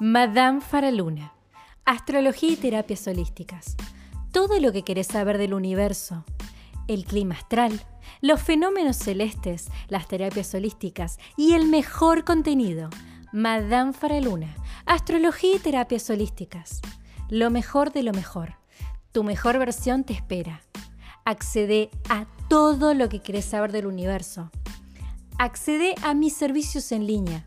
Madame Faraluna. Astrología y terapias holísticas. Todo lo que querés saber del universo. El clima astral, los fenómenos celestes, las terapias holísticas y el mejor contenido. Madame Faraluna. Astrología y terapias holísticas. Lo mejor de lo mejor. Tu mejor versión te espera. Accede a todo lo que querés saber del universo. Accede a mis servicios en línea